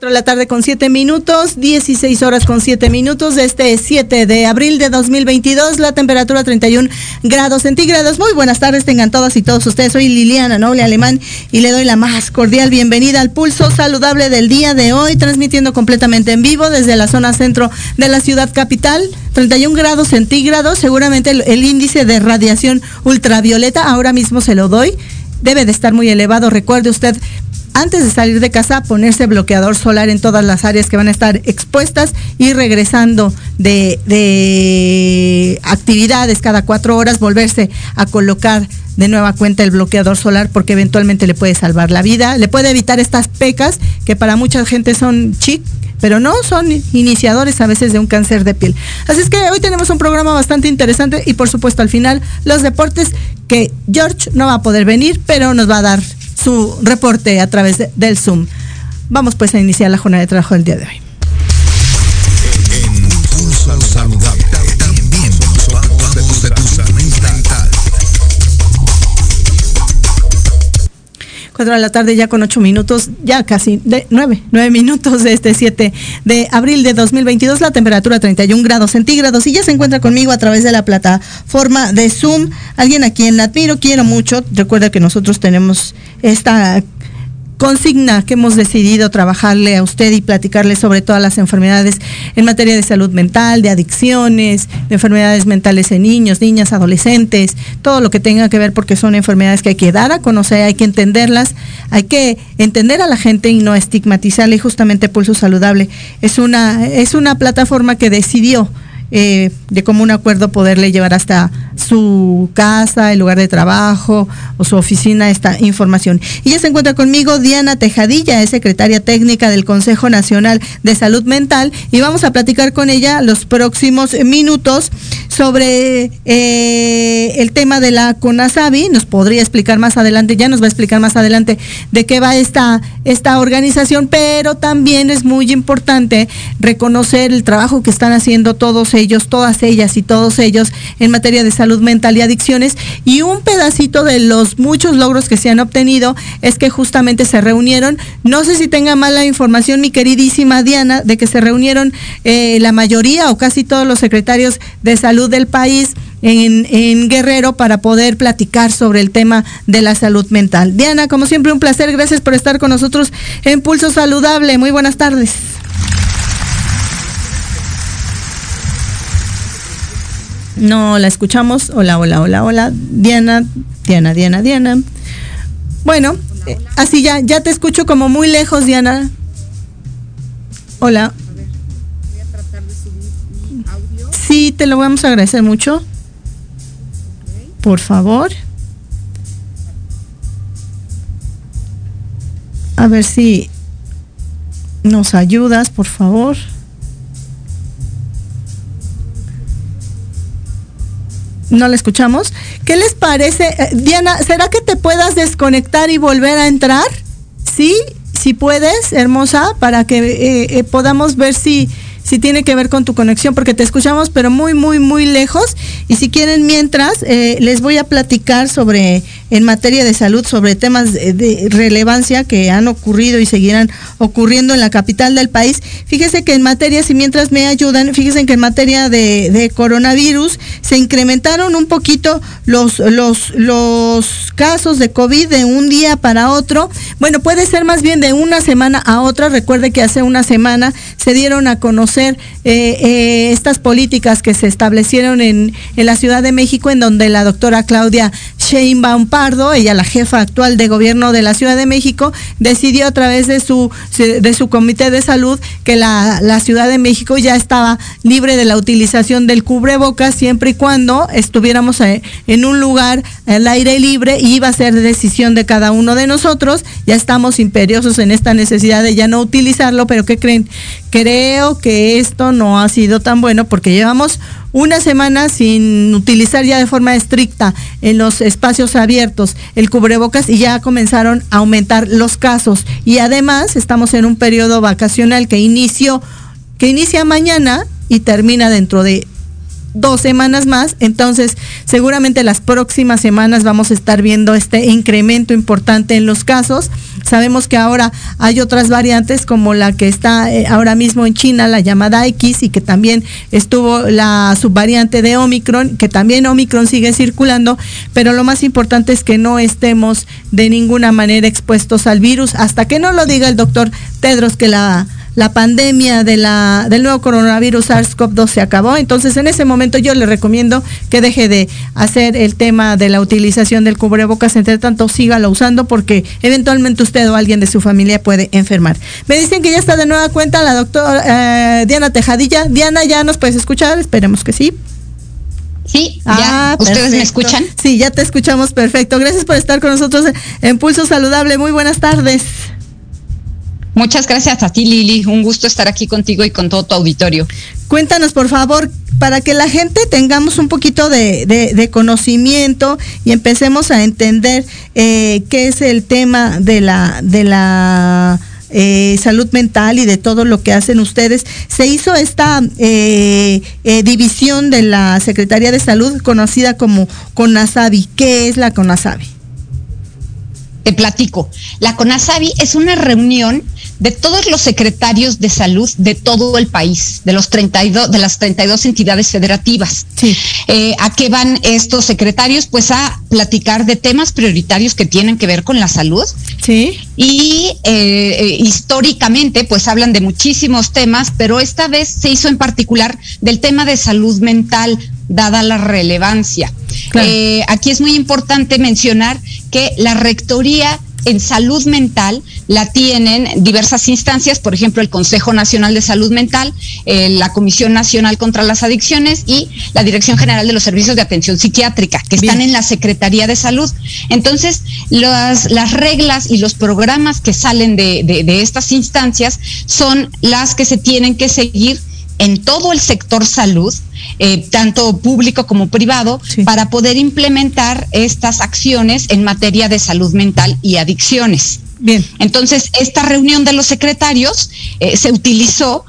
4 de la tarde con 7 minutos, 16 horas con 7 minutos. Este 7 de abril de 2022, la temperatura 31 grados centígrados. Muy buenas tardes, tengan todas y todos ustedes. Soy Liliana Noble Alemán y le doy la más cordial bienvenida al pulso saludable del día de hoy, transmitiendo completamente en vivo desde la zona centro de la ciudad capital. 31 grados centígrados, seguramente el, el índice de radiación ultravioleta, ahora mismo se lo doy, debe de estar muy elevado. Recuerde usted antes de salir de casa, ponerse bloqueador solar en todas las áreas que van a estar expuestas y regresando de, de, actividades cada cuatro horas, volverse a colocar de nueva cuenta el bloqueador solar porque eventualmente le puede salvar la vida, le puede evitar estas pecas que para mucha gente son chic, pero no son iniciadores a veces de un cáncer de piel. Así es que hoy tenemos un programa bastante interesante y por supuesto al final los deportes que George no va a poder venir, pero nos va a dar su reporte a través de, del Zoom. Vamos pues a iniciar la jornada de trabajo del día de hoy. 4 de la tarde ya con 8 minutos, ya casi de 9, 9 minutos de este 7 de abril de 2022, la temperatura 31 grados centígrados y ya se encuentra conmigo a través de la plataforma de Zoom, alguien a quien admiro, quiero mucho, recuerda que nosotros tenemos esta consigna que hemos decidido trabajarle a usted y platicarle sobre todas las enfermedades en materia de salud mental, de adicciones, de enfermedades mentales en niños, niñas, adolescentes, todo lo que tenga que ver porque son enfermedades que hay que dar a conocer, hay que entenderlas, hay que entender a la gente y no estigmatizarla y justamente Pulso Saludable es una, es una plataforma que decidió eh, de común acuerdo poderle llevar hasta su casa, el lugar de trabajo o su oficina esta información. Y ya se encuentra conmigo Diana Tejadilla, es secretaria técnica del Consejo Nacional de Salud Mental y vamos a platicar con ella los próximos minutos sobre eh, el tema de la CONASABI. Nos podría explicar más adelante, ya nos va a explicar más adelante de qué va esta, esta organización, pero también es muy importante reconocer el trabajo que están haciendo todos ellos, todas ellas y todos ellos en materia de salud mental y adicciones. Y un pedacito de los muchos logros que se han obtenido es que justamente se reunieron, no sé si tenga mala información mi queridísima Diana, de que se reunieron eh, la mayoría o casi todos los secretarios de salud del país. En, en, Guerrero para poder platicar sobre el tema de la salud mental. Diana, como siempre, un placer. Gracias por estar con nosotros en Pulso Saludable. Muy buenas tardes. No la escuchamos. Hola, hola, hola, hola. Diana, Diana, Diana, Diana. Bueno, eh, así ya, ya te escucho como muy lejos, Diana. Hola. Sí, te lo vamos a agradecer mucho. Por favor. A ver si nos ayudas, por favor. No la escuchamos. ¿Qué les parece? Eh, Diana, ¿será que te puedas desconectar y volver a entrar? Sí, si puedes, hermosa, para que eh, eh, podamos ver si, si tiene que ver con tu conexión, porque te escuchamos, pero muy, muy, muy lejos. Y si quieren, mientras, eh, les voy a platicar sobre, en materia de salud, sobre temas de, relevancia que han ocurrido y seguirán ocurriendo en la capital del país. Fíjese que en materia, si mientras me ayudan, fíjense que en materia de, de coronavirus se incrementaron un poquito los, los, los casos de COVID de un día para otro. Bueno, puede ser más bien de una semana a otra. Recuerde que hace una semana se dieron a conocer eh, eh, estas políticas que se establecieron en, en, la Ciudad de México, en donde la doctora Claudia Sheinbaum Pardo, ella la jefa actual de gobierno de la Ciudad de México, decidió a través de su, de su comité de salud que la, la Ciudad de México ya estaba libre de la utilización del cubrebocas siempre y cuando estuviéramos eh, en un lugar al aire libre y iba a ser decisión de cada uno de nosotros. Ya estamos imperiosos en esta necesidad de ya no utilizarlo, pero ¿qué creen? Creo que esto no ha sido tan bueno porque llevamos una semana sin utilizar ya de forma estricta en los espacios abiertos el cubrebocas y ya comenzaron a aumentar los casos. Y además estamos en un periodo vacacional que inició, que inicia mañana y termina dentro de dos semanas más, entonces seguramente las próximas semanas vamos a estar viendo este incremento importante en los casos. Sabemos que ahora hay otras variantes como la que está eh, ahora mismo en China, la llamada X, y que también estuvo la subvariante de Omicron, que también Omicron sigue circulando, pero lo más importante es que no estemos de ninguna manera expuestos al virus hasta que no lo diga el doctor Tedros que la la pandemia de la, del nuevo coronavirus SARS-CoV-2 se acabó. Entonces, en ese momento yo le recomiendo que deje de hacer el tema de la utilización del cubrebocas, entre tanto sígalo usando porque eventualmente usted o alguien de su familia puede enfermar. Me dicen que ya está de nueva cuenta la doctora eh, Diana Tejadilla. Diana, ¿ya nos puedes escuchar? Esperemos que sí. Sí, ya. Ah, ¿Ustedes me escuchan? Sí, ya te escuchamos perfecto. Gracias por estar con nosotros en Pulso Saludable. Muy buenas tardes. Muchas gracias a ti, Lili. Un gusto estar aquí contigo y con todo tu auditorio. Cuéntanos, por favor, para que la gente tengamos un poquito de, conocimiento y empecemos a entender eh, qué es el tema de la, de la eh, salud mental y de todo lo que hacen ustedes. Se hizo esta eh, división de la Secretaría de Salud conocida como CONASABI. ¿Qué es la CONASABI? Te platico. La CONASABI es una reunión de todos los secretarios de salud de todo el país, de los 32, de las 32 entidades federativas. Sí. Eh, ¿A qué van estos secretarios? Pues a platicar de temas prioritarios que tienen que ver con la salud. Sí. Y eh, eh, históricamente, pues hablan de muchísimos temas, pero esta vez se hizo en particular del tema de salud mental, dada la relevancia. Claro. aquí es muy importante mencionar que la rectoría en salud mental la tienen diversas instancias, por ejemplo, el Consejo Nacional de Salud Mental, eh, la Comisión Nacional contra las Adicciones y la Dirección General de los Servicios de Atención Psiquiátrica, que están en la Secretaría de Salud. Entonces, las, las reglas y los programas que salen de, de estas instancias son las que se tienen que seguir en todo el sector salud, eh, tanto público como privado, Sí. para poder implementar estas acciones en materia de salud mental y adicciones. Bien. Entonces, esta reunión de los secretarios eh, se utilizó,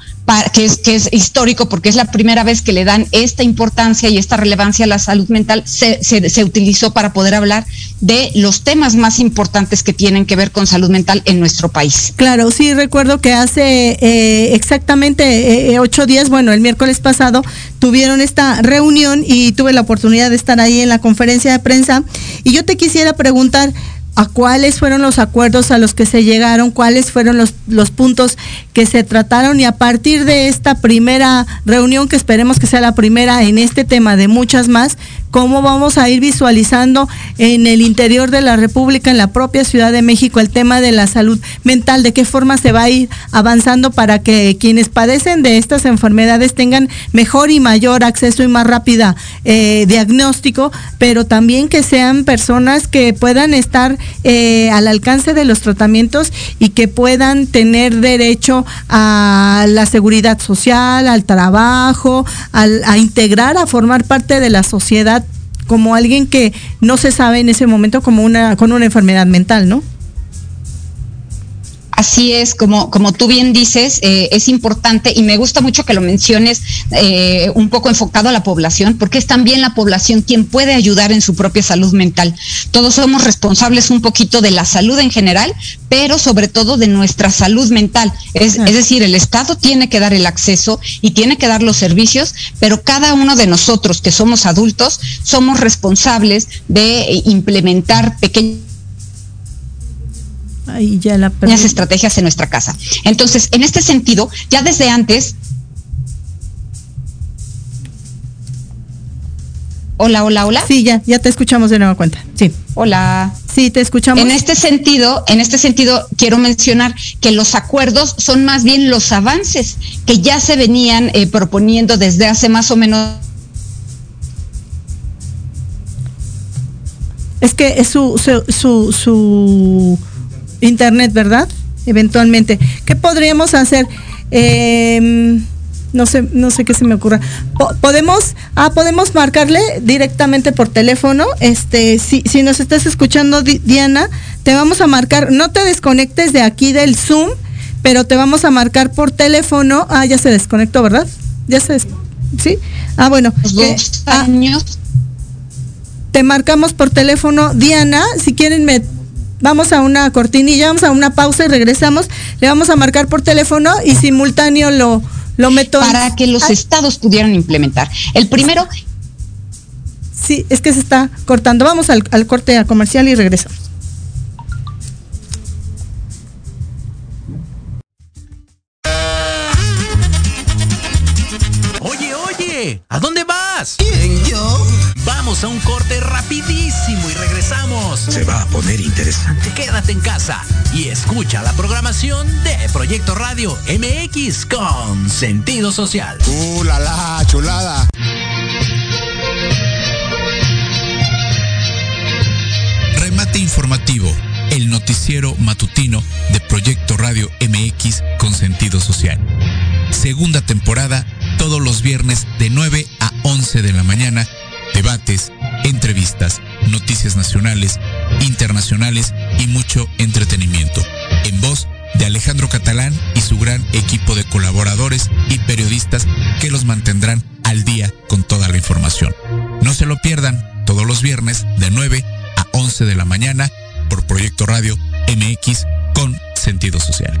que, es, que es histórico porque es la primera vez que le dan esta importancia y esta relevancia a la salud mental, se, se, se utilizó para poder hablar de los temas más importantes que tienen que ver con salud mental en nuestro país. Claro, sí recuerdo que hace eh, exactamente eh, ocho días, bueno, el miércoles pasado, tuvieron esta reunión y tuve la oportunidad de estar ahí en la conferencia de prensa. Y yo te quisiera preguntar, ¿a cuáles fueron los acuerdos a los que se llegaron? ¿Cuáles fueron los, los puntos que se trataron? Y a partir de esta primera reunión, que esperemos que sea la primera en este tema de muchas más, ¿cómo vamos a ir visualizando en el interior de la República, en la propia Ciudad de México, el tema de la salud mental? ¿De qué forma se va a ir avanzando para que quienes padecen de estas enfermedades tengan mejor y mayor acceso y más rápida eh, diagnóstico, pero también que sean personas que puedan estar eh, al alcance de los tratamientos y que puedan tener derecho a la seguridad social, al trabajo, a integrar, a formar parte de la sociedad como alguien que no se sabe en ese momento como una con una enfermedad mental, ¿no? Así es, como, como tú bien dices, eh, es importante y me gusta mucho que lo menciones eh, un poco enfocado a la población, porque es también la población quien puede ayudar en su propia salud mental. Todos somos responsables un poquito de la salud en general, pero sobre todo de nuestra salud mental. Es, decir, el Estado tiene que dar el acceso y tiene que dar los servicios, pero cada uno de nosotros que somos adultos somos responsables de implementar pequeños Ahí ya la pequeñas estrategias en nuestra casa. Entonces, en este sentido, ya desde antes Hola, hola, hola. Sí, ya, ya te escuchamos de nueva cuenta. Sí. Hola. Sí, te escuchamos. En este sentido, en este sentido, quiero mencionar que los acuerdos son más bien los avances que ya se venían eh, proponiendo desde hace más o menos Es que es su, su, su, su internet, ¿verdad? Eventualmente. ¿Qué podríamos hacer? Eh, no sé, no sé qué se me ocurra. Po- podemos, ah, podemos marcarle directamente por teléfono. Este, si, si nos estás escuchando, Di- Diana, te vamos a marcar, no te desconectes de aquí del Zoom, pero te vamos a marcar por teléfono. Ah, ya se desconectó, ¿verdad? Ya se ¿Sí? Ah, bueno. que- ah, te marcamos por teléfono. Diana, si quieren me vamos a una cortinilla, vamos a una pausa y regresamos. Le vamos a marcar por teléfono y simultáneo lo lo meto para que los Ay, estados pudieran implementar. El primero, Sí, es que se está cortando. Vamos al, al corte a comercial y regresamos. Proyecto Radio MX con sentido social. ¡Uh, la, la, chulada! Remate informativo, el noticiero matutino de Proyecto Radio MX con sentido social. Segunda temporada, todos los viernes de 9 a 11 de la mañana, debates, entrevistas, noticias nacionales, internacionales y mucho entretenimiento. En voz de Alejandro Catalán y su gran equipo de colaboradores y periodistas que los mantendrán al día con toda la información. No se lo pierdan todos los viernes de 9 a 11 de la mañana por Proyecto Radio MX con sentido social.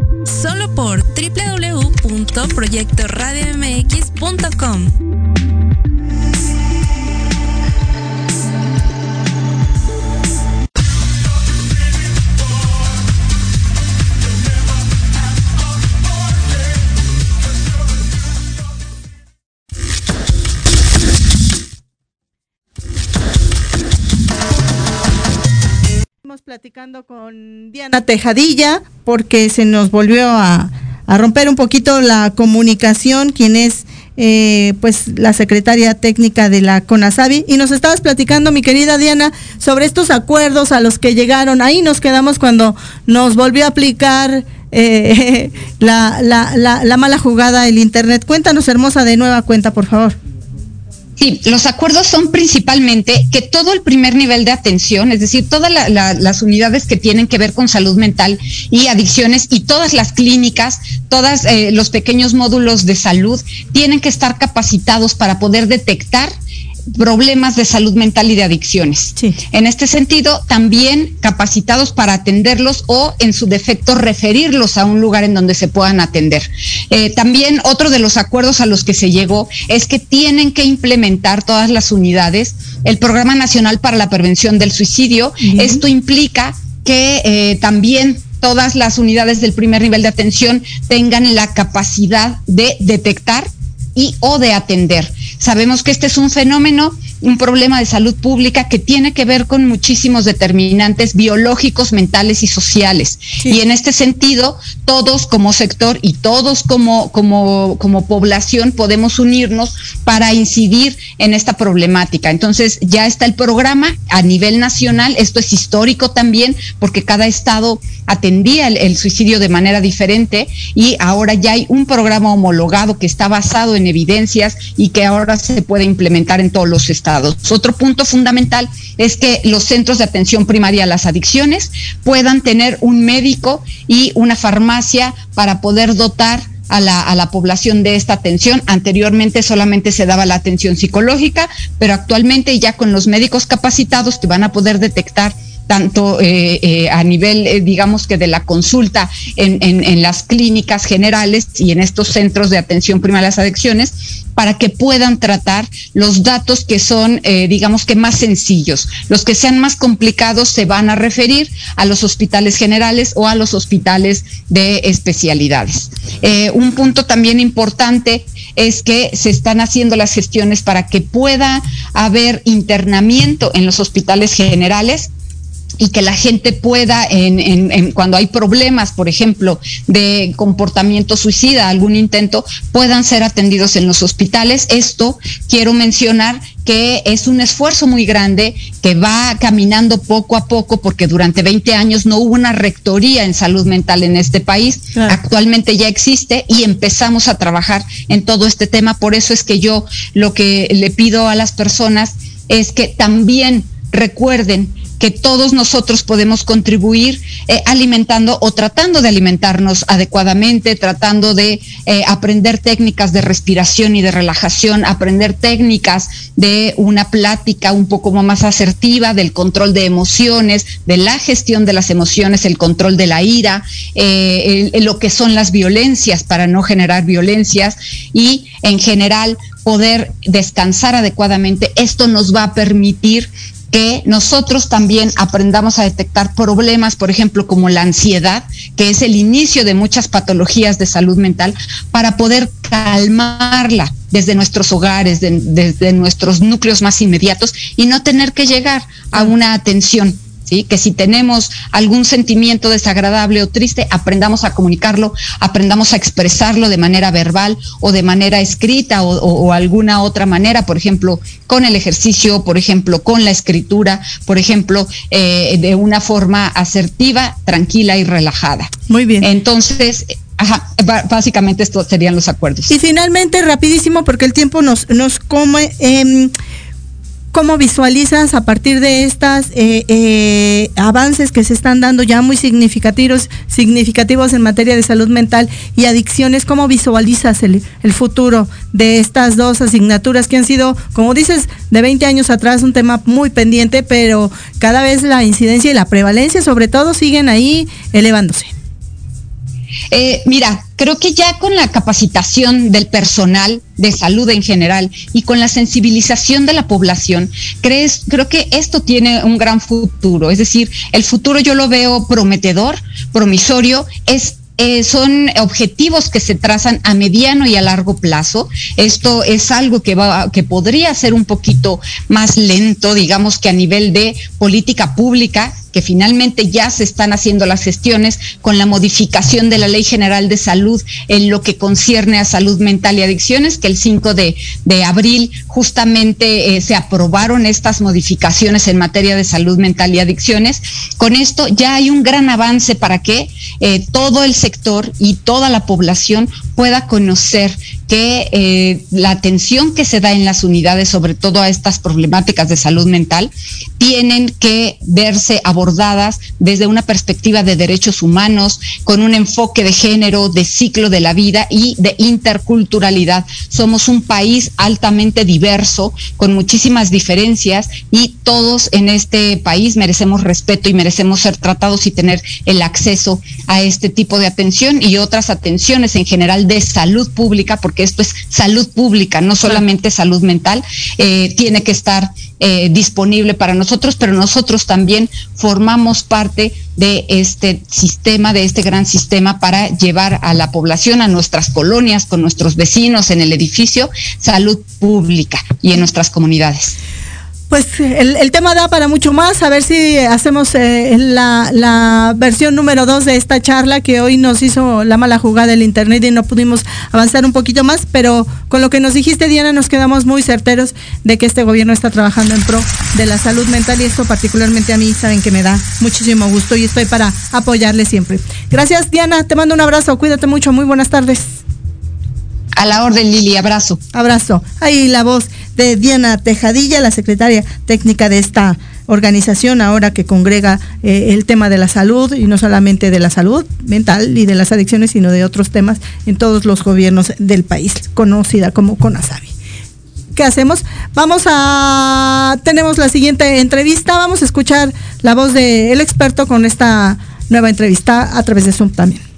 Solo por www.proyectoradiomx.com. platicando con Diana Tejadilla porque se nos volvió a, romper un poquito la comunicación, quien es eh, pues la secretaria técnica de la CONASABI y nos estabas platicando, mi querida Diana, sobre estos acuerdos a los que llegaron. Ahí nos quedamos cuando nos volvió a aplicar eh, la, la, la, la mala jugada el Internet. Cuéntanos, hermosa, de nueva cuenta, por favor. Sí, los acuerdos son principalmente que todo el primer nivel de atención, es decir, todas la- la- las unidades que tienen que ver con salud mental y adicciones y todas las clínicas, todos los pequeños módulos de salud, tienen que estar capacitados para poder detectar problemas de salud mental y de adicciones. Sí. En este sentido, también capacitados para atenderlos o, en su defecto, referirlos a un lugar en donde se puedan atender. Eh, también otro de los acuerdos a los que se llegó es que tienen que implementar todas las unidades el Programa Nacional para la Prevención del Suicidio. Esto implica que eh, también todas las unidades del primer nivel de atención tengan la capacidad de detectar y o de atender. Sabemos que este es un fenómeno, un problema de salud pública que tiene que ver con muchísimos determinantes biológicos, mentales y sociales. Sí. Y en este sentido, todos como sector y todos como, como, como población podemos unirnos para incidir en esta problemática. Entonces, ya está el programa a nivel nacional. Esto es histórico también porque cada estado atendía el, el suicidio de manera diferente y ahora ya hay un programa homologado que está basado en evidencias y que ahora se puede implementar en todos los estados. Otro punto fundamental es que los centros de atención primaria a las adicciones puedan tener un médico y una farmacia para poder dotar a la, a la, población de esta atención. Anteriormente solamente se daba la atención psicológica, pero actualmente ya con los médicos capacitados que van a poder detectar tanto eh, eh, a nivel, eh, digamos que de la consulta en, en, las clínicas generales y en estos centros de atención primaria a las adicciones, para que puedan tratar los datos que son, digamos que más sencillos. Los que sean más complicados se van a referir a los hospitales generales o a los hospitales de especialidades. Un punto también importante es que se están haciendo las gestiones para que pueda haber internamiento en los hospitales generales y que la gente pueda, en, en, en, cuando hay problemas, por ejemplo, de comportamiento suicida, algún intento, puedan ser atendidos en los hospitales. Esto quiero mencionar que es un esfuerzo muy grande que va caminando poco a poco porque durante 20 años no hubo una rectoría en salud mental en este país. Claro. Actualmente ya existe y empezamos a trabajar en todo este tema. Por eso es que yo lo que le pido a las personas es que también recuerden que todos nosotros podemos contribuir eh, alimentando o tratando de alimentarnos adecuadamente, tratando de eh, aprender técnicas de respiración y de relajación, aprender técnicas de una plática un poco más asertiva, del control de emociones, de la gestión de las emociones, el control de la ira, eh, lo que son las violencias para no generar violencias y en general poder descansar adecuadamente. Esto nos va a permitir que nosotros también aprendamos a detectar problemas, por ejemplo, como la ansiedad, que es el inicio de muchas patologías de salud mental, para poder calmarla desde nuestros hogares, de, desde nuestros núcleos más inmediatos y no tener que llegar a una atención ¿Sí? que si tenemos algún sentimiento desagradable o triste, aprendamos a comunicarlo, aprendamos a expresarlo de manera verbal o de manera escrita o, o, o, alguna otra manera, por ejemplo, con el ejercicio, por ejemplo, con la escritura, por ejemplo, eh, de una forma asertiva, tranquila y relajada. Muy bien. Entonces, Ajá, básicamente estos serían los acuerdos. Y finalmente, rapidísimo, porque el tiempo nos, nos come. Eh, ¿Cómo visualizas a partir de estos eh, eh, avances que se están dando ya muy significativos, significativos en materia de salud mental y adicciones? ¿Cómo visualizas el, el, futuro de estas dos asignaturas que han sido, como dices, de 20 años atrás un tema muy pendiente, pero cada vez la incidencia y la prevalencia sobre todo siguen ahí elevándose? Eh, mira, creo que ya con la capacitación del personal de salud en general y con la sensibilización de la población, crees, creo que esto tiene un gran futuro. Es decir, el futuro yo lo veo prometedor, promisorio, es eh, son objetivos que se trazan a mediano y a largo plazo. Esto es algo que va, que podría ser un poquito más lento, digamos que a nivel de política pública, que finalmente ya se están haciendo las gestiones con la modificación de la Ley General de Salud en lo que concierne a salud mental y adicciones, que el 5 de, de abril justamente eh, se aprobaron estas modificaciones en materia de salud mental y adicciones. Con esto ya hay un gran avance para que eh, todo el sector y toda la población pueda conocer que eh, la atención que se da en las unidades, sobre todo a estas problemáticas de salud mental, tienen que verse abordadas desde una perspectiva de derechos humanos, con un enfoque de género, de ciclo de la vida y de interculturalidad. Somos un país altamente diverso, con muchísimas diferencias y todos en este país merecemos respeto y merecemos ser tratados y tener el acceso a este tipo de atención y otras atenciones en general de salud pública, porque esto es salud pública, no solamente salud mental, eh, tiene que estar eh, disponible para nosotros, pero nosotros también formamos parte de este sistema, de este gran sistema para llevar a la población, a nuestras colonias, con nuestros vecinos en el edificio, salud pública y en nuestras comunidades pues el, el, tema da para mucho más. A ver si hacemos eh, la, la, versión número dos de esta charla que hoy nos hizo la mala jugada del Internet y no pudimos avanzar un poquito más. Pero con lo que nos dijiste, Diana, nos quedamos muy certeros de que este gobierno está trabajando en pro de la salud mental y esto particularmente a mí saben que me da muchísimo gusto y estoy para apoyarle siempre. Gracias, Diana. Te mando un abrazo. Cuídate mucho. Muy buenas tardes. A la orden, Lili. Abrazo. Abrazo. Ahí la voz de de Diana Tejadilla, la secretaria técnica de esta organización ahora que congrega eh, el tema de la salud y no solamente de la salud mental y de las adicciones, sino de otros temas en todos los gobiernos del país, conocida como CONASABI. ¿Qué hacemos? Vamos a tenemos la siguiente entrevista, vamos a escuchar la voz del experto con esta nueva entrevista a través de Zoom también.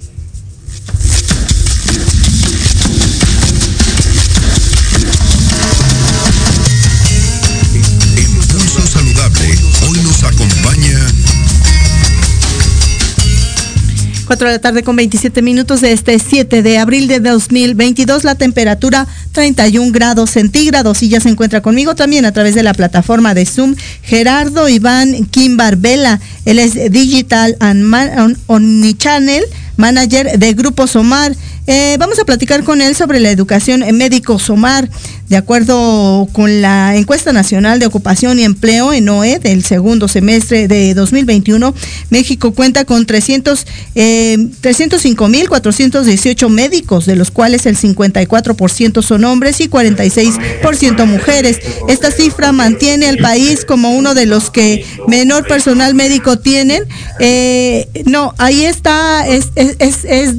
4 de la tarde con 27 minutos de este 7 de abril de 2022. La temperatura 31 grados centígrados y ya se encuentra conmigo también a través de la plataforma de Zoom Gerardo Iván Kimbarbela. Él es Digital and Man Omnichannel Manager de Grupo Somar. Eh, vamos a platicar con él sobre la educación en médico Somar. De acuerdo con la encuesta nacional de ocupación y empleo en OE del segundo semestre de 2021, México cuenta con 300, eh, 305.418 médicos, de los cuales el 54% son hombres y 46% mujeres. Esta cifra mantiene al país como uno de los que menor personal médico tienen. Eh, no, ahí está, es, es, es, es,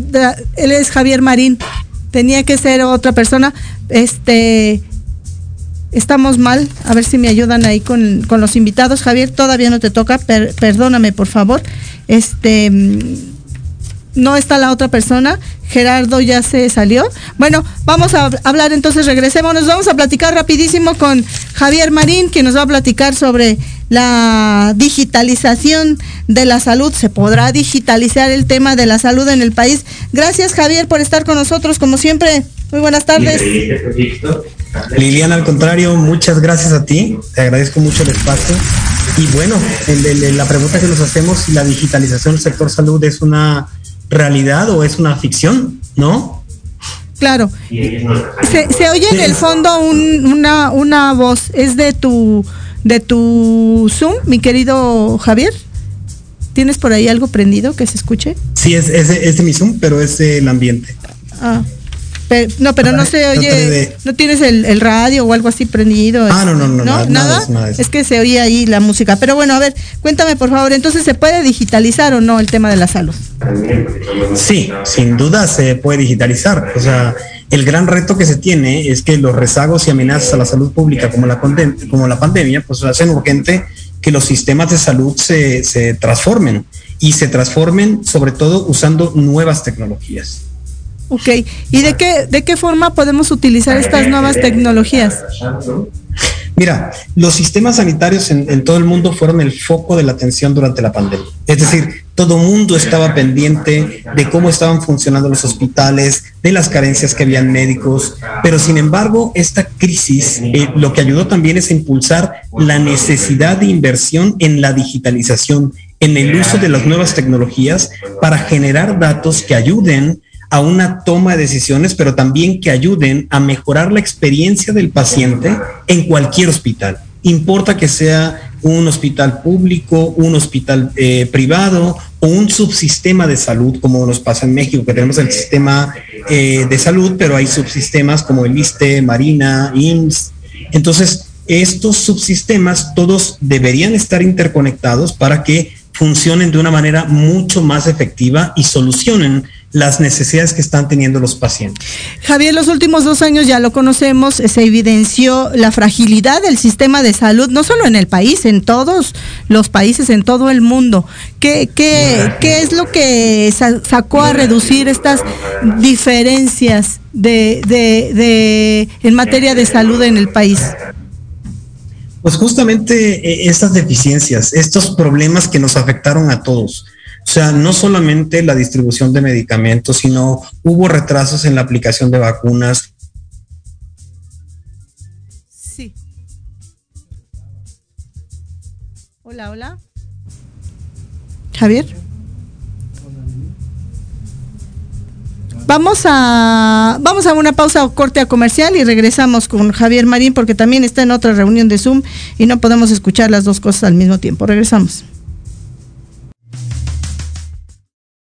él es Javier Marín. Tenía que ser otra persona. Este, estamos mal. A ver si me ayudan ahí con, con los invitados. Javier, todavía no te toca. Per, perdóname, por favor. Este, no está la otra persona. Gerardo ya se salió. Bueno, vamos a hablar entonces, regresémonos. Vamos a platicar rapidísimo con Javier Marín, que nos va a platicar sobre la digitalización de la salud. ¿Se podrá digitalizar el tema de la salud en el país? Gracias, Javier, por estar con nosotros, como siempre. Muy buenas tardes. Liliana, al contrario, muchas gracias a ti. Te agradezco mucho el espacio. Y bueno, el, el, la pregunta que nos hacemos si la digitalización del sector salud es una realidad o es una ficción, ¿no? Claro. Se, se oye en el fondo un, una, una voz. ¿Es de tu, de tu Zoom, mi querido Javier? ¿Tienes por ahí algo prendido que se escuche? Sí, es, es, es de mi Zoom, pero es el ambiente. Ah. Pero, no, pero no se oye, no tienes el, el, radio o algo así prendido. Ah, no, no, no, no nada, nada, nada es que se oía ahí la música. Pero bueno, a ver, cuéntame por favor, entonces se puede digitalizar o no el tema de la salud? Sí, sin duda se puede digitalizar. O sea, el gran reto que se tiene es que los rezagos y amenazas a la salud pública como la, como la pandemia, pues hacen urgente que los sistemas de salud se, se transformen y se transformen sobre todo usando nuevas tecnologías. Ok, ¿y de qué, de qué forma podemos utilizar estas nuevas tecnologías? Mira, los sistemas sanitarios en, todo el mundo fueron el foco de la atención durante la pandemia. Es decir, todo mundo estaba pendiente de cómo estaban funcionando los hospitales, de las carencias que habían médicos, pero sin embargo, esta crisis eh, lo que ayudó también es a impulsar la necesidad de inversión en la digitalización, en el uso de las nuevas tecnologías para generar datos que ayuden a una toma de decisiones, pero también que ayuden a mejorar la experiencia del paciente en cualquier hospital. Importa que sea un hospital público, un hospital eh, privado o un subsistema de salud, como nos pasa en México, que tenemos el sistema eh, de salud, pero hay subsistemas como el ISTE, Marina, IMSS. Entonces, estos subsistemas todos deberían estar interconectados para que funcionen de una manera mucho más efectiva y solucionen las necesidades que están teniendo los pacientes. Javier, los últimos dos años ya lo conocemos, se evidenció la fragilidad del sistema de salud, no solo en el país, en todos los países, en todo el mundo. ¿Qué, qué, qué es lo que sacó a reducir estas diferencias de, de, de, en materia de salud en el país? Pues justamente estas deficiencias, estos problemas que nos afectaron a todos. O sea, no solamente la distribución de medicamentos, sino hubo retrasos en la aplicación de vacunas. Sí. Hola, hola. Javier. Vamos a vamos a una pausa o corte a comercial y regresamos con Javier Marín porque también está en otra reunión de Zoom y no podemos escuchar las dos cosas al mismo tiempo. Regresamos.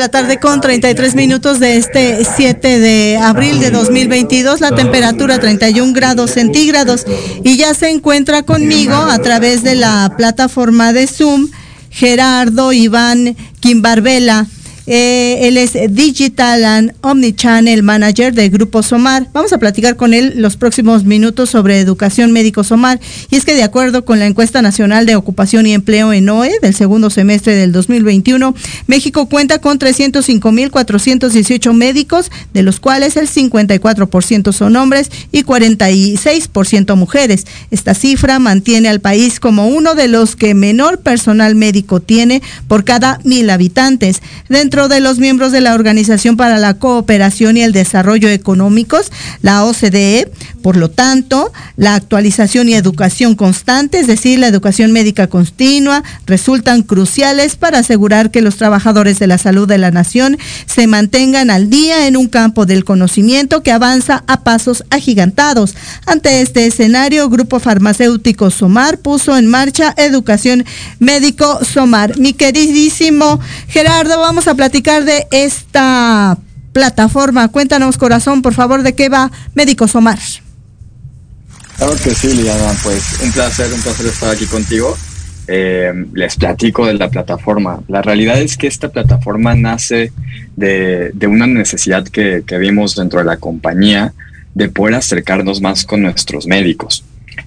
La tarde con 33 minutos de este 7 de abril de 2022, la temperatura 31 grados centígrados y ya se encuentra conmigo a través de la plataforma de Zoom Gerardo Iván Quimbarbela. Eh, él es Digital and Omnichannel Manager del Grupo Somar. Vamos a platicar con él los próximos minutos sobre educación médico Somar. Y es que de acuerdo con la encuesta nacional de ocupación y empleo en OE del segundo semestre del 2021, México cuenta con 305.418 médicos, de los cuales el 54% son hombres y 46% mujeres. Esta cifra mantiene al país como uno de los que menor personal médico tiene por cada mil habitantes. De los miembros de la Organización para la Cooperación y el Desarrollo Económicos, la OCDE, por lo tanto, la actualización y educación constante, es decir, la educación médica continua, resultan cruciales para asegurar que los trabajadores de la salud de la nación se mantengan al día en un campo del conocimiento que avanza a pasos agigantados. Ante este escenario, Grupo Farmacéutico Somar puso en marcha Educación Médico Somar. Mi queridísimo Gerardo, vamos a platicar de esta plataforma. Cuéntanos, corazón, por favor, de qué va Médico Somar. Claro que sí, Liliana, pues un placer, un placer estar aquí contigo. Eh, les platico de la plataforma. La realidad es que esta plataforma nace de, una necesidad que, que, vimos dentro de la compañía de poder acercarnos más con nuestros médicos.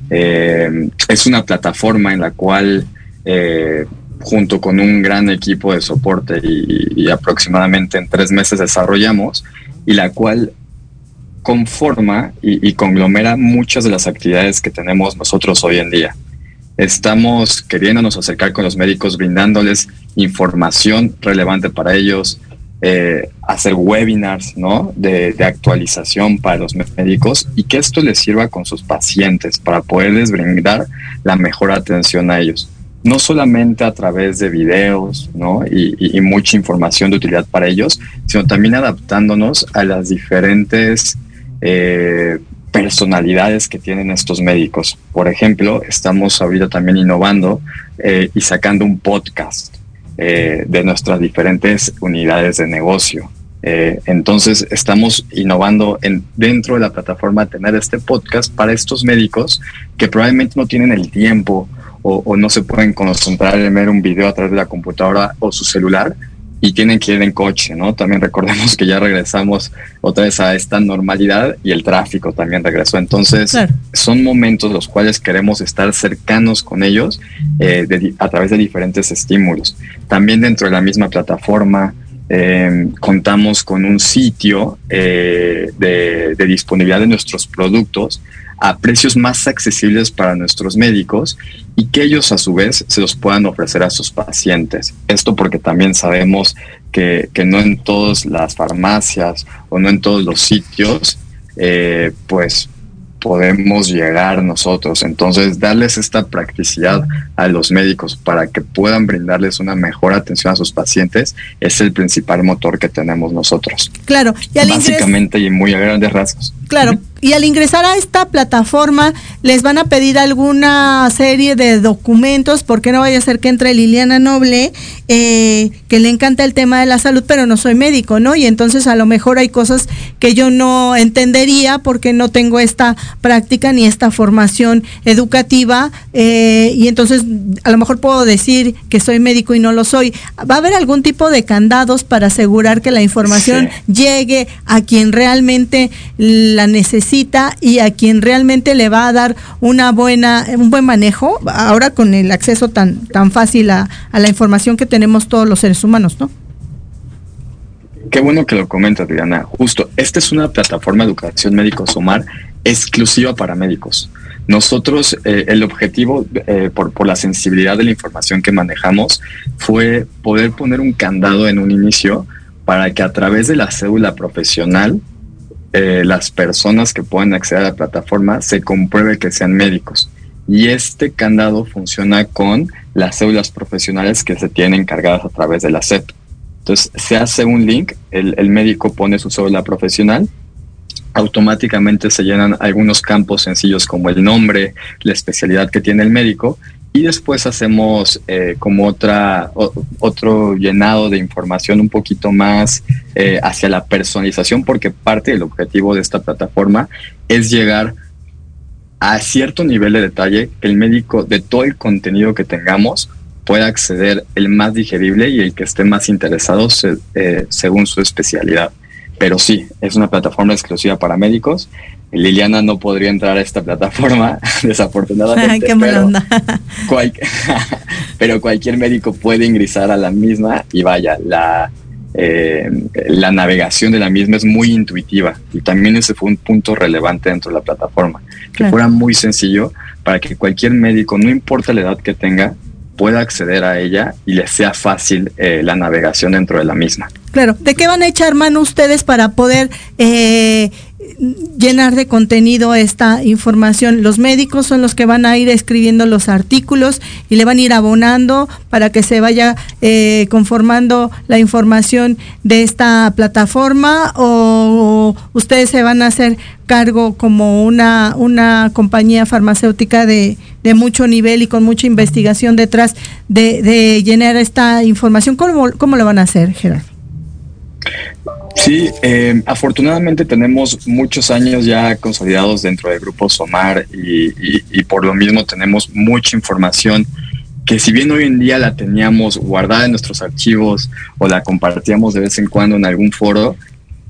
Eh, es una plataforma en la cual, eh, junto con un gran equipo de soporte y, aproximadamente en tres meses desarrollamos, y la cual conforma y, y, conglomera muchas de las actividades que tenemos nosotros hoy en día. Estamos queriéndonos acercar con los médicos, brindándoles información relevante para ellos, eh, hacer webinars ¿no? de, de, actualización para los médicos y que esto les sirva con sus pacientes para poderles brindar la mejor atención a ellos. No solamente a través de videos ¿no? y, mucha información de utilidad para ellos, sino también adaptándonos a las diferentes eh, personalidades que tienen estos médicos. Por ejemplo, estamos ahorita también innovando eh, y sacando un podcast eh, de nuestras diferentes unidades de negocio. Entonces estamos innovando en, dentro de la plataforma tener este podcast para estos médicos que probablemente no tienen el tiempo o, o no se pueden concentrar en ver un video a través de la computadora o su celular y tienen que ir en coche, ¿no? También recordemos que ya regresamos otra vez a esta normalidad y el tráfico también regresó. Entonces, Claro. son momentos los cuales queremos estar cercanos con ellos eh, de a través de diferentes estímulos. También dentro de la misma plataforma eh, contamos con un sitio eh, de, de disponibilidad de nuestros productos a precios más accesibles para nuestros médicos y que ellos a su vez se los puedan ofrecer a sus pacientes. Esto porque también sabemos que, que no en todas las farmacias o no en todos los sitios eh, pues podemos llegar nosotros. Entonces, darles esta practicidad a los médicos para que puedan brindarles una mejor atención a sus pacientes es el principal motor que tenemos nosotros. Claro, y al Básicamente y muy a grandes rasgos. Claro, y al ingresar a esta plataforma les van a pedir alguna serie de documentos, porque no vaya a ser que entre Liliana Noble, eh, que le encanta el tema de la salud, pero no soy médico, ¿no? Y entonces a lo mejor hay cosas que yo no entendería porque no tengo esta práctica ni esta formación educativa, eh, y entonces a lo mejor puedo decir que soy médico y no lo soy. ¿Va a haber algún tipo de candados para asegurar que la información llegue a quien realmente la necesita y a quien realmente le va a dar una buena un buen manejo ahora con el acceso tan tan fácil a, la información que tenemos todos los seres humanos, ¿no? Qué bueno que lo comentas, Diana. Justo, esta es una plataforma de educación médico Somar exclusiva para médicos. Nosotros, eh, el objetivo, eh, por, por la sensibilidad de la información que manejamos, fue poder poner un candado en un inicio para que a través de la cédula profesional, eh, las personas que puedan acceder a la plataforma se compruebe que sean médicos. Y este candado funciona con las cédulas profesionales que se tienen encargadas a través de la SEP. Entonces, se hace un link, el, el médico pone su cédula profesional, automáticamente se llenan algunos campos sencillos como el nombre, la especialidad que tiene el médico y después hacemos eh, como otra otro llenado de información un poquito más eh, hacia la personalización porque parte del objetivo de esta plataforma es llegar a cierto nivel de detalle que el médico de todo el contenido que tengamos pueda acceder el más digerible y el que esté más interesado eh, según su especialidad. Pero sí, es una plataforma exclusiva para médicos. Liliana no podría entrar a esta plataforma, desafortunadamente. Qué mala pero, onda. cual- pero cualquier médico puede ingresar a la misma y vaya, la, eh, la navegación de la misma es muy intuitiva y también ese fue un punto relevante dentro de la plataforma, que Claro. fuera muy sencillo para que cualquier médico, no importa la edad que tenga, pueda acceder a ella y le sea fácil eh, la navegación dentro de la misma. Claro, ¿de qué van a echar mano ustedes para poder eh, llenar de contenido esta información? Los médicos son los que van a ir escribiendo los artículos y le van a ir abonando para que se vaya eh, conformando la información de esta plataforma o ustedes se van a hacer cargo como una, una compañía farmacéutica de, de mucho nivel y con mucha investigación detrás de, de llenar esta información. ¿Cómo, cómo lo van a hacer, Gerardo? Sí, eh, afortunadamente tenemos muchos años ya consolidados dentro del grupo Somar y, y- y por lo mismo tenemos mucha información que si bien hoy en día la teníamos guardada en nuestros archivos o la compartíamos de vez en cuando en algún foro,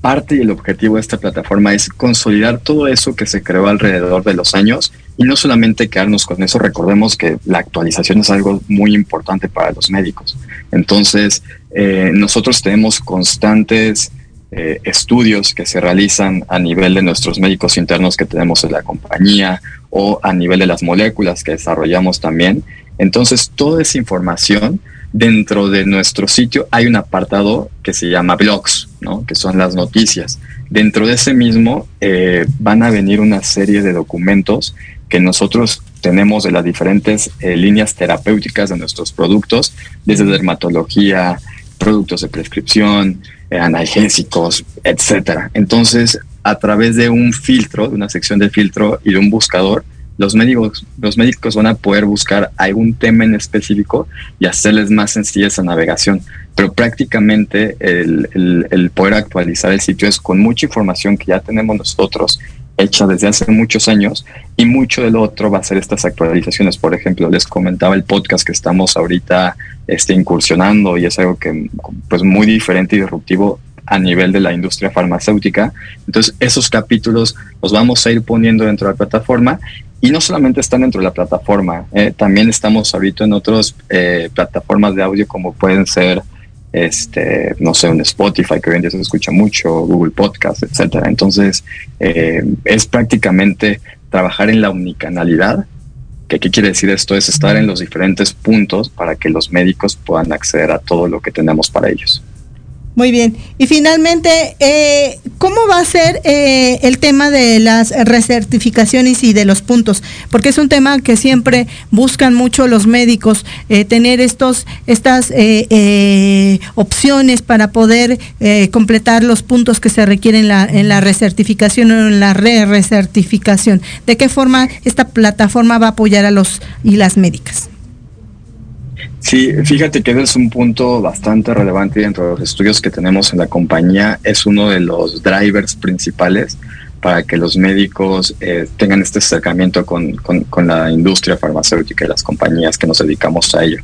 parte y el objetivo de esta plataforma es consolidar todo eso que se creó alrededor de los años y no solamente quedarnos con eso, recordemos que la actualización es algo muy importante para los médicos. Entonces, eh, nosotros tenemos constantes eh, estudios que se realizan a nivel de nuestros médicos internos que tenemos en la compañía o a nivel de las moléculas que desarrollamos también. Entonces, toda esa información dentro de nuestro sitio hay un apartado que se llama blogs, ¿no? que son las noticias. Dentro de ese mismo eh, van a venir una serie de documentos que nosotros tenemos de las diferentes eh, líneas terapéuticas de nuestros productos, desde dermatología, productos de prescripción, eh, analgésicos, etcétera. Entonces, a través de un filtro, de una sección de filtro y de un buscador, los médicos, los médicos van a poder buscar algún tema en específico y hacerles más sencilla esa navegación. Pero prácticamente el, el- el poder actualizar el sitio es con mucha información que ya tenemos nosotros hecha desde hace muchos años y mucho de lo otro va a ser estas actualizaciones. Por ejemplo, les comentaba el podcast que estamos ahorita este, incursionando y es algo que pues muy diferente y disruptivo a nivel de la industria farmacéutica. Entonces, esos capítulos los vamos a ir poniendo dentro de la plataforma y no solamente están dentro de la plataforma, eh, también estamos ahorita en otras eh, plataformas de audio como pueden ser, este, no sé, un Spotify que hoy en día se escucha mucho, Google Podcast, etcétera. Entonces, eh, es prácticamente trabajar en la unicanalidad. ¿Qué, ¿Qué quiere decir esto? Es estar en los diferentes puntos para que los médicos puedan acceder a todo lo que tenemos para ellos. Muy bien. Y finalmente, eh, ¿cómo va a ser eh, el tema de las recertificaciones y de los puntos? Porque es un tema que siempre buscan mucho los médicos, eh, tener estos, estas opciones para poder completar los puntos que se requieren en la, en la recertificación o en la re-recertificación. ¿De qué forma esta plataforma va a apoyar a los y las médicas? Sí, fíjate que ese es un punto bastante relevante dentro de los estudios que tenemos en la compañía. Es uno de los drivers principales para que los médicos eh, tengan este acercamiento con, con, la industria farmacéutica y las compañías que nos dedicamos a ello.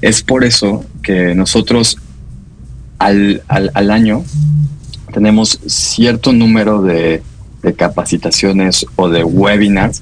Es por eso que nosotros al, al, al año tenemos cierto número de, de capacitaciones o de webinars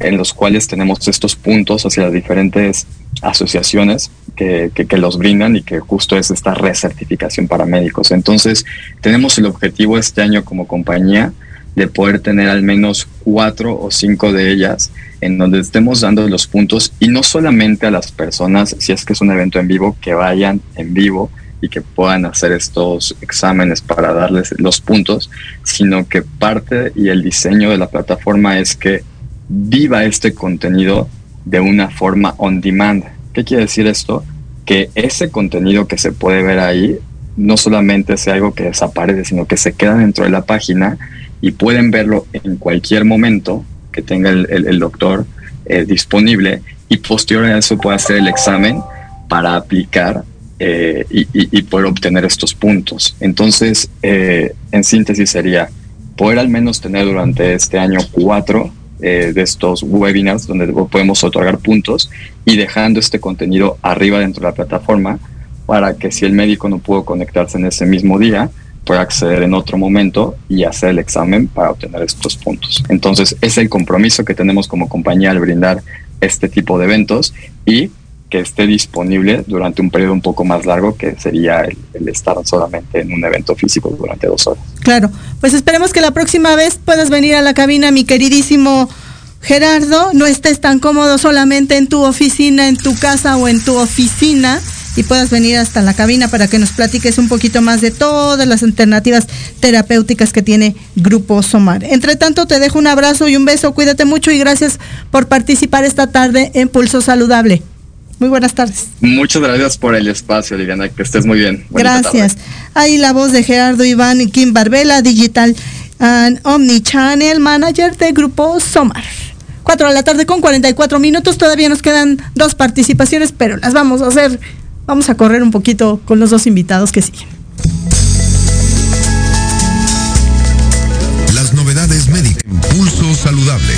en los cuales tenemos estos puntos hacia las diferentes asociaciones que, que, que, los brindan y que justo es esta recertificación para médicos. Entonces, tenemos el objetivo este año como compañía de poder tener al menos cuatro o cinco de ellas en donde estemos dando los puntos y no solamente a las personas, si es que es un evento en vivo, que vayan en vivo y que puedan hacer estos exámenes para darles los puntos, sino que parte y el diseño de la plataforma es que viva este contenido de una forma on demand. ¿Qué quiere decir esto? Que ese contenido que se puede ver ahí no solamente sea algo que desaparece, sino que se queda dentro de la página y pueden verlo en cualquier momento que tenga el, doctor eh, disponible y posterior a eso puede hacer el examen para aplicar eh, y, poder obtener estos puntos. Entonces, eh, en síntesis sería poder al menos tener durante este año cuatro eh, de estos webinars donde podemos otorgar puntos y dejando este contenido arriba dentro de la plataforma para que si el médico no pudo conectarse en ese mismo día, pueda acceder en otro momento y hacer el examen para obtener estos puntos. Entonces, es el compromiso que tenemos como compañía al brindar este tipo de eventos y que esté disponible durante un periodo un poco más largo que sería el, el, estar solamente en un evento físico durante dos horas. Claro, pues esperemos que la próxima vez puedas venir a la cabina, mi queridísimo Gerardo, no estés tan cómodo solamente en tu oficina, en tu casa o en tu oficina y puedas venir hasta la cabina para que nos platiques un poquito más de todas las alternativas terapéuticas que tiene Grupo Somar. Entre tanto, te dejo un abrazo y un beso, cuídate mucho y gracias por participar esta tarde en Pulso Saludable. Muy buenas tardes. Muchas gracias por el espacio, Liliana, que estés muy bien. Gracias. Tarde. Ahí la voz de Gerardo Iván y Kim Barbela, Digital and Omnichannel Manager de Grupo Somar. 4 de la tarde con 44 minutos, todavía nos quedan dos participaciones, pero las vamos a hacer Vamos a correr un poquito con los dos invitados que siguen. Las novedades médicas. Pulso saludable.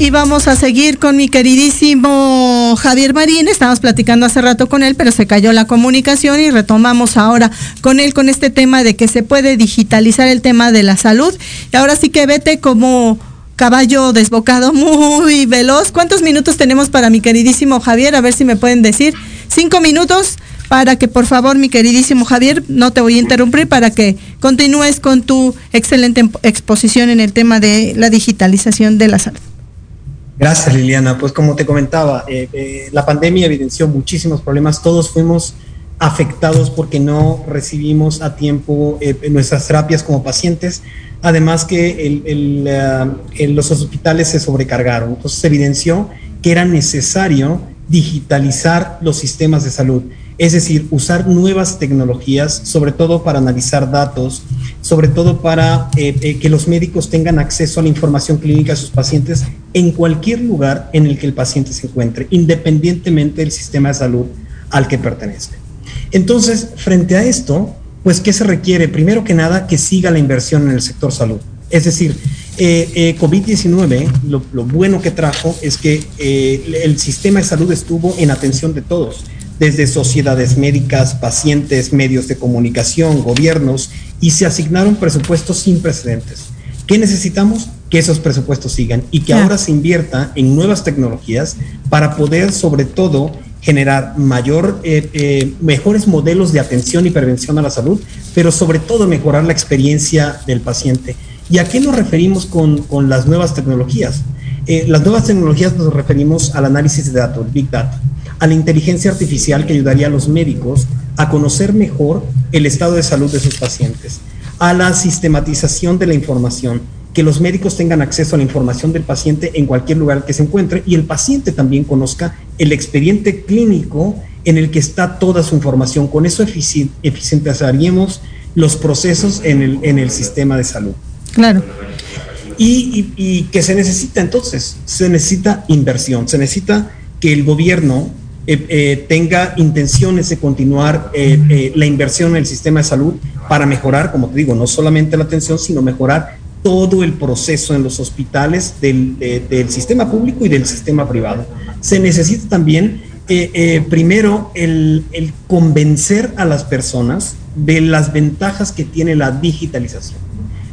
Y vamos a seguir con mi queridísimo Javier Marín. Estamos platicando hace rato con él, pero se cayó la comunicación y retomamos ahora con él con este tema de que se puede digitalizar el tema de la salud. Y ahora sí que vete como caballo desbocado muy veloz. ¿Cuántos minutos tenemos para mi queridísimo Javier? A ver si me pueden decir. Cinco minutos para que por favor mi queridísimo Javier, no te voy a interrumpir, para que continúes con tu excelente exposición en el tema de la digitalización de la salud. Gracias Liliana. Pues como te comentaba, eh, eh, la pandemia evidenció muchísimos problemas. Todos fuimos afectados porque no recibimos a tiempo eh, nuestras terapias como pacientes además que el, el, los hospitales se sobrecargaron. Entonces se evidenció que era necesario digitalizar los sistemas de salud, es decir, usar nuevas tecnologías, sobre todo para analizar datos, sobre todo para eh, eh, que los médicos tengan acceso a la información clínica de sus pacientes en cualquier lugar en el que el paciente se encuentre, independientemente del sistema de salud al que pertenezca. Entonces, frente a esto, Pues, ¿qué se requiere? Primero que nada, que siga la inversión en el sector salud. Es decir, eh, eh, COVID-19, lo, bueno que trajo es que el sistema de salud estuvo en atención de todos, desde sociedades médicas, pacientes, medios de comunicación, gobiernos, y se asignaron presupuestos sin precedentes. ¿Qué necesitamos? Que esos presupuestos sigan y que ahora se invierta en nuevas tecnologías para poder, sobre todo, generar mayor, eh, eh, mejores modelos de atención y prevención a la salud, pero sobre todo mejorar la experiencia del paciente. ¿Y a qué nos referimos con, con las nuevas tecnologías? Eh, las nuevas tecnologías nos referimos al análisis de datos, Big Data, a la inteligencia artificial que ayudaría a los médicos a conocer mejor el estado de salud de sus pacientes, a la sistematización de la información, que los médicos tengan acceso a la información del paciente en cualquier lugar que se encuentre y el paciente también conozca el expediente clínico en el que está toda su información. Con eso efici eficientaríamos los procesos en el, en el sistema de salud. Claro. Y, y, y que se necesita entonces, se necesita inversión, se necesita que el gobierno eh, eh, tenga intenciones de continuar eh, la inversión en el sistema de salud para mejorar, como te digo, no solamente la atención, sino mejorar todo el proceso en los hospitales del, de, del sistema público y del sistema privado. Se necesita también, primero, el convencer a las personas de las ventajas que tiene la digitalización.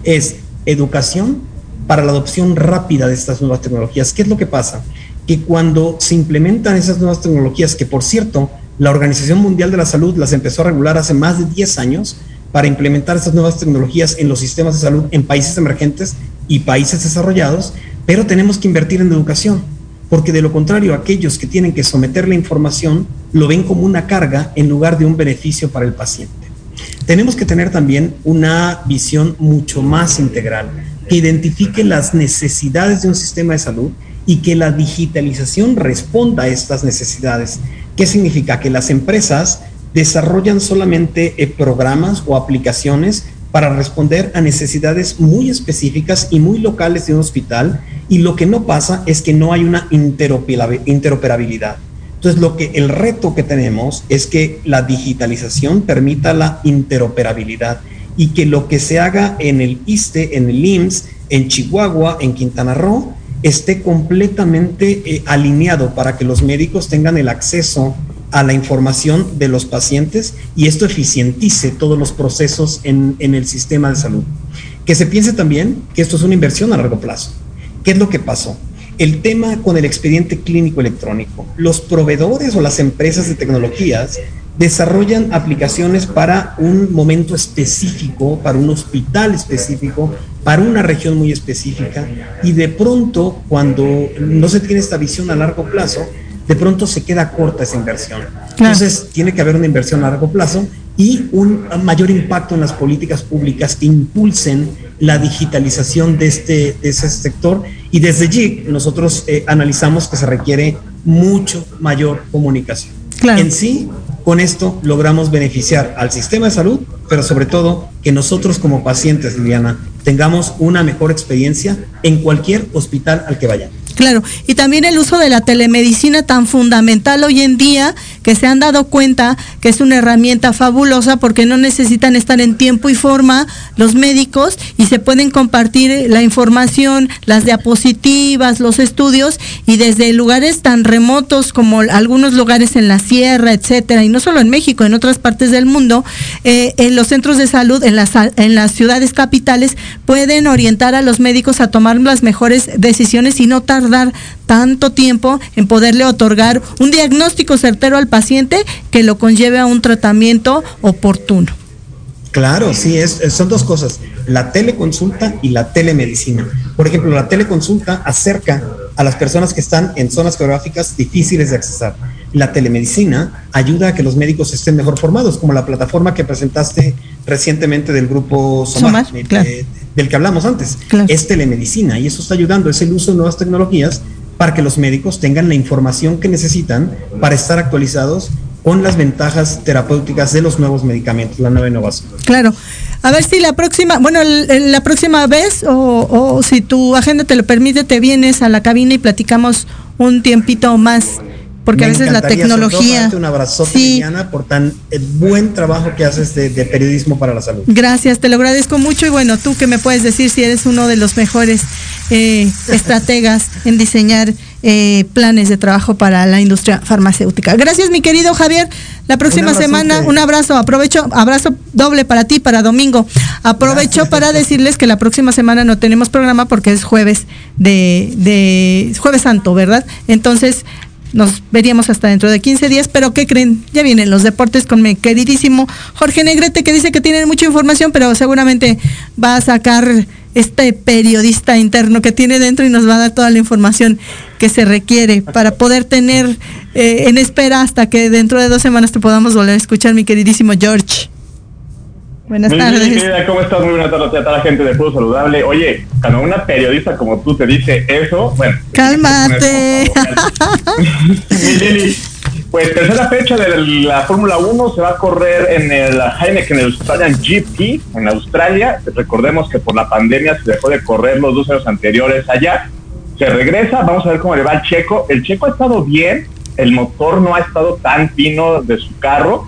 Es educación para la adopción rápida de estas nuevas tecnologías. ¿Qué es lo que pasa? Que cuando se implementan esas nuevas tecnologías, que por cierto, la Organización Mundial de la Salud las empezó a regular hace más de 10 años para implementar estas nuevas tecnologías en los sistemas de salud en países emergentes y países desarrollados, pero tenemos que invertir en educación, porque de lo contrario, aquellos que tienen que someter la información lo ven como una carga en lugar de un beneficio para el paciente. Tenemos que tener también una visión mucho más integral que identifique las necesidades de un sistema de salud y que la digitalización responda a estas necesidades. ¿Qué significa? Que las empresas desarrollan solamente eh, programas o aplicaciones para responder a necesidades muy específicas y muy locales de un hospital y lo que no pasa es que no hay una interoperabilidad. Entonces, lo que el reto que tenemos es que la digitalización permita la interoperabilidad y que lo que se haga en el ISTE, en el IMSS, en Chihuahua, en Quintana Roo, esté completamente eh, alineado para que los médicos tengan el acceso a la información de los pacientes y esto eficientice todos los procesos en, en el sistema de salud. Que se piense también que esto es una inversión a largo plazo. ¿Qué es lo que pasó? El tema con el expediente clínico electrónico. Los proveedores o las empresas de tecnologías desarrollan aplicaciones para un momento específico, para un hospital específico, para una región muy específica, y de pronto, cuando no se tiene esta visión a largo plazo, de pronto se queda corta esa inversión. Entonces, tiene que haber una inversión a largo plazo y un mayor impacto en las políticas públicas que impulsen la digitalización de este, de ese sector. Y desde allí nosotros eh, analizamos que se requiere mucho mayor comunicación. Claro. En sí, con esto logramos beneficiar al sistema de salud, pero sobre todo que nosotros como pacientes, Liliana, tengamos una mejor experiencia en cualquier hospital al que vayamos. Claro, y también el uso de la telemedicina tan fundamental hoy en día que se han dado cuenta que es una herramienta fabulosa porque no necesitan estar en tiempo y forma los médicos y se pueden compartir la información, las diapositivas, los estudios y desde lugares tan remotos como algunos lugares en la sierra, etcétera, y no solo en México, en otras partes del mundo, eh, en los centros de salud, en las, en las ciudades capitales, pueden orientar a los médicos a tomar las mejores decisiones y no tardar tanto tiempo en poderle otorgar un diagnóstico certero al paciente que lo conlleve a un tratamiento oportuno. Claro, sí, es, son dos cosas, la teleconsulta y la telemedicina. Por ejemplo, la teleconsulta acerca a las personas que están en zonas geográficas difíciles de accesar. La telemedicina ayuda a que los médicos estén mejor formados, como la plataforma que presentaste recientemente del grupo Somar, Somar, claro. eh, del que hablamos antes. Claro. Es telemedicina y eso está ayudando, es el uso de nuevas tecnologías para que los médicos tengan la información que necesitan para estar actualizados con las ventajas terapéuticas de los nuevos medicamentos, la nueva innovación. Claro. A ver si la próxima, bueno, la próxima vez o, o si tu agenda te lo permite, te vienes a la cabina y platicamos un tiempito más porque a veces la tecnología. un abrazote, Sí. Liliana, por tan eh, buen trabajo que haces de, de periodismo para la salud. Gracias, te lo agradezco mucho y bueno, tú que me puedes decir si eres uno de los mejores eh, estrategas en diseñar eh, planes de trabajo para la industria farmacéutica. Gracias, mi querido Javier. La próxima semana, un abrazo, aprovecho, abrazo doble para ti, para domingo. Aprovecho para decirles que la próxima semana no tenemos programa porque es jueves de, de jueves santo, ¿verdad? Entonces, nos veríamos hasta dentro de 15 días, pero ¿qué creen? Ya vienen los deportes con mi queridísimo Jorge Negrete, que dice que tiene mucha información, pero seguramente va a sacar este periodista interno que tiene dentro y nos va a dar toda la información que se requiere para poder tener eh, en espera hasta que dentro de dos semanas te podamos volver a escuchar, mi queridísimo George. Buenas Mi tardes. querida, ¿cómo estás? Muy buenas tardes a toda la gente de Puro Saludable. Oye, cuando una periodista como tú te dice eso, bueno. Cálmate. Lili, pues tercera fecha de la Fórmula 1 se va a correr en el Heineken Australian GP en Australia. Recordemos que por la pandemia se dejó de correr los dos años anteriores allá. Se regresa, vamos a ver cómo le va al Checo. El Checo ha estado bien, el motor no ha estado tan fino de su carro,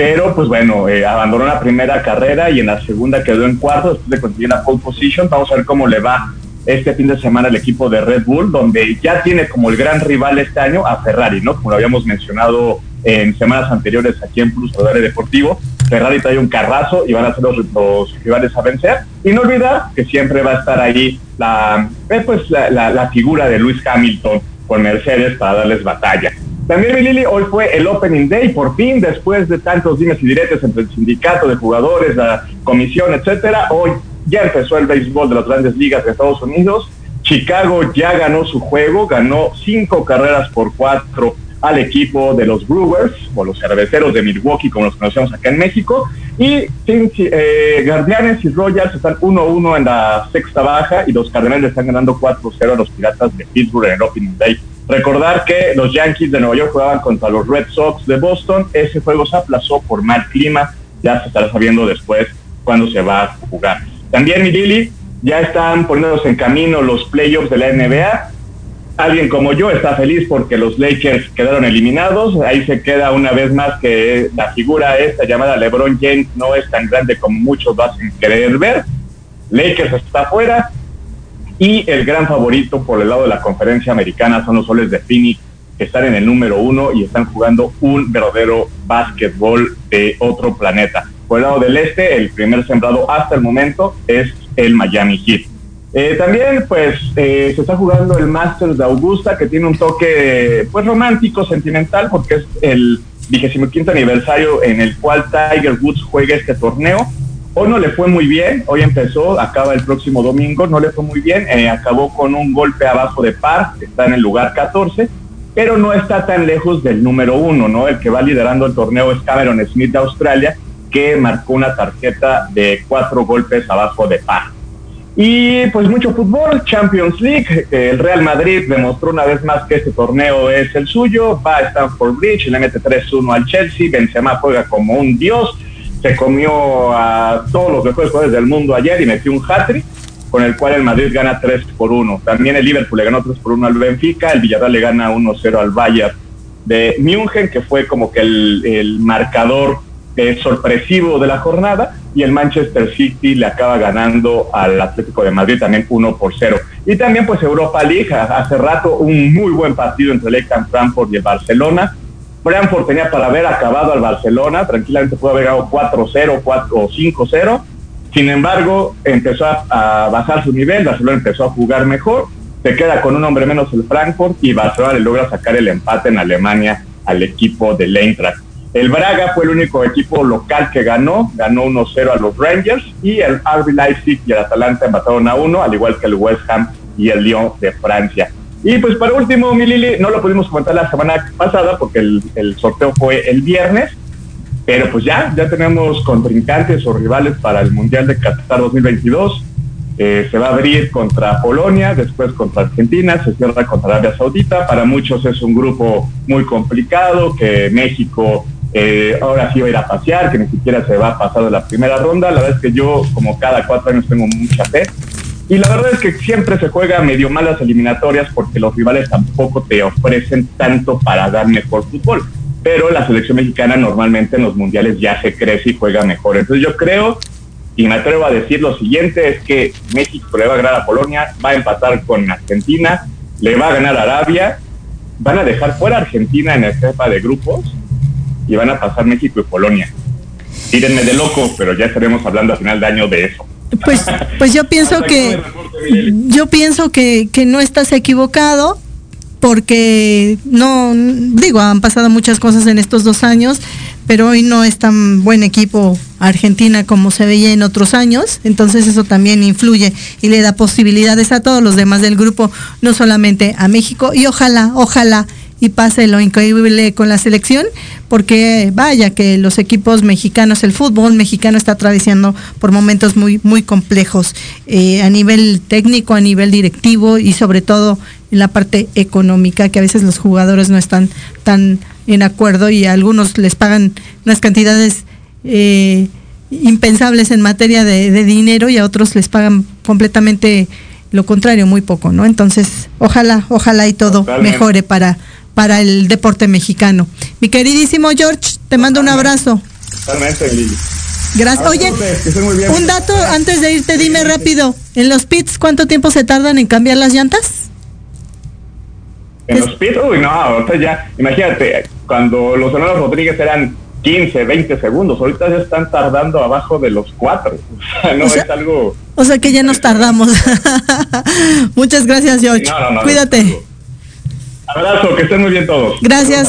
pero pues bueno, eh, abandonó la primera carrera y en la segunda quedó en cuarto después de conseguir la pole position. Vamos a ver cómo le va este fin de semana al equipo de Red Bull, donde ya tiene como el gran rival este año a Ferrari, ¿no? Como lo habíamos mencionado en semanas anteriores aquí en Plus Radar Deportivo. Ferrari trae un carrazo y van a ser los, rivales a vencer. Y no olvidar que siempre va a estar ahí la, eh, pues, la, figura de Lewis Hamilton con Mercedes para darles batalla. También, mi Lili, hoy fue el Opening Day, por fin, después de tantos dimes y diretes entre el sindicato de jugadores, la comisión, etcétera. Hoy ya empezó el béisbol de las grandes ligas de Estados Unidos. Chicago ya ganó su juego, ganó cinco carreras por cuatro al equipo de los Brewers, o los cerveceros de Milwaukee, como los conocemos acá en México. Y eh, Guardianes y Royals están 1-1 en la sexta baja y los Cardenales están ganando 4-0 a los Piratas de Pittsburgh en el Opening Day. Recordar que los Yankees de Nueva York jugaban contra los Red Sox de Boston. Ese juego se aplazó por mal clima. Ya se estará sabiendo después cuándo se va a jugar. También, mi Lili, ya están poniéndose en camino los playoffs de la NBA. Alguien como yo está feliz porque los Lakers quedaron eliminados. Ahí se queda una vez más que la figura esta llamada LeBron James no es tan grande como muchos lo hacen querer ver. Lakers está fuera. Y el gran favorito por el lado de la conferencia americana son los soles de Phoenix, que están en el número uno y están jugando un verdadero básquetbol de otro planeta. Por el lado del este, el primer sembrado hasta el momento es el Miami Heat. Eh, también, pues, eh, se está jugando el Masters de Augusta, que tiene un toque, pues, romántico, sentimental, porque es el vigésimo quinto aniversario en el cual Tiger Woods juega este torneo. Hoy no le fue muy bien, hoy empezó, acaba el próximo domingo, no le fue muy bien, eh, acabó con un golpe abajo de par, está en el lugar 14, pero no está tan lejos del número uno, ¿no? El que va liderando el torneo es Cameron Smith de Australia, que marcó una tarjeta de cuatro golpes abajo de par. Y pues mucho fútbol, Champions League, el Real Madrid demostró una vez más que este torneo es el suyo, va a Stamford Bridge, le mete 3-1 al Chelsea, Benzema juega como un dios, se comió a todos los mejores jugadores del mundo ayer y metió un hat-trick, con el cual el Madrid gana 3 por 1. También el Liverpool le ganó 3 por 1 al Benfica, el Villarreal le gana 1-0 al Bayern de München, que fue como que el, el marcador eh, sorpresivo de la jornada, y el Manchester City le acaba ganando al Atlético de Madrid también 1 por 0. Y también pues Europa League, hace rato un muy buen partido entre el Eintracht Frankfurt y el Barcelona. Frankfurt tenía para haber acabado al Barcelona, tranquilamente pudo haber ganado 4-0 4 o 5-0. Sin embargo, empezó a, a bajar su nivel, Barcelona empezó a jugar mejor, se queda con un hombre menos el Frankfurt y Barcelona le logra sacar el empate en Alemania al equipo del Eintracht. El Braga fue el único equipo local que ganó, ganó 1-0 a los Rangers y el RB Leipzig y el Atalanta empataron a 1, al igual que el West Ham y el Lyon de Francia. Y pues para último, mi Lili, no lo pudimos comentar la semana pasada porque el, el sorteo fue el viernes, pero pues ya, ya tenemos contrincantes o rivales para el Mundial de Qatar 2022. Eh, se va a abrir contra Polonia, después contra Argentina, se cierra contra Arabia Saudita. Para muchos es un grupo muy complicado, que México eh, ahora sí va a ir a pasear, que ni siquiera se va a pasar de la primera ronda. La verdad es que yo, como cada cuatro años, tengo mucha fe Y la verdad es que siempre se juega medio malas eliminatorias porque los rivales tampoco te ofrecen tanto para dar mejor fútbol. Pero la selección mexicana normalmente en los mundiales ya se crece y juega mejor. Entonces yo creo, y me atrevo a decir lo siguiente, es que México le va a ganar a Polonia, va a empatar con Argentina, le va a ganar a Arabia, van a dejar fuera Argentina en el cepa de grupos y van a pasar México y Polonia. Tírenme de loco, pero ya estaremos hablando a final de año de eso. Pues, pues yo pienso que yo pienso que, que no estás equivocado porque no digo han pasado muchas cosas en estos dos años pero hoy no es tan buen equipo Argentina como se veía en otros años, entonces eso también influye y le da posibilidades a todos los demás del grupo, no solamente a México, y ojalá, ojalá y pase lo increíble con la selección, porque vaya que los equipos mexicanos, el fútbol mexicano está atravesando por momentos muy, muy complejos eh, a nivel técnico, a nivel directivo y sobre todo en la parte económica, que a veces los jugadores no están tan en acuerdo y a algunos les pagan unas cantidades eh, impensables en materia de, de dinero y a otros les pagan completamente lo contrario, muy poco, ¿no? Entonces, ojalá, ojalá y todo Totalmente. mejore para, para el deporte mexicano. Mi queridísimo George, te mando un abrazo. Totalmente, Lili. Gracias. Oye, un dato antes de irte, dime rápido. En los pits, ¿cuánto tiempo se tardan en cambiar las llantas? En los pits, uy, no, ahorita ya, imagínate, cuando los hermanos Rodríguez eran 15, 20 segundos, ahorita ya están tardando abajo de los 4. O sea, no O sea- es algo... O sea que ya nos tardamos. Muchas gracias, George. No, no, no, Cuídate. Abrazo, que estén muy bien todos. Gracias.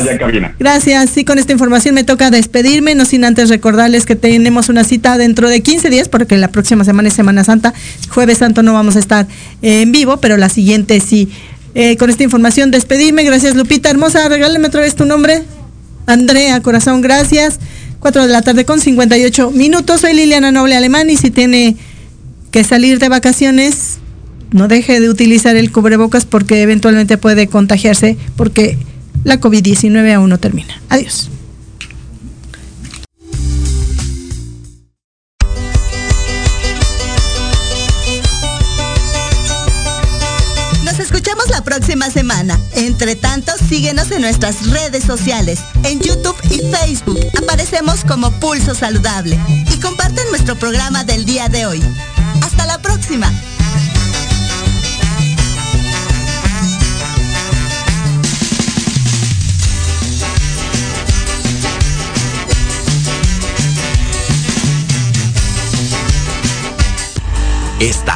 Gracias. Sí, con esta información me toca despedirme, no sin antes recordarles que tenemos una cita dentro de 15 días, porque la próxima semana es Semana Santa. Jueves Santo no vamos a estar eh, en vivo, pero la siguiente sí. Eh, con esta información despedirme. Gracias, Lupita. Hermosa, regálame otra vez tu nombre. Andrea, corazón, gracias. 4 de la tarde con 58 minutos. Soy Liliana Noble Alemán y si tiene que salir de vacaciones, no deje de utilizar el cubrebocas porque eventualmente puede contagiarse porque la COVID-19 aún no termina. Adiós. Nos escuchamos la próxima semana. Entre tanto, síguenos en nuestras redes sociales, en YouTube y Facebook. Aparecemos como Pulso Saludable. Y comparten nuestro programa del día de hoy. Hasta la próxima.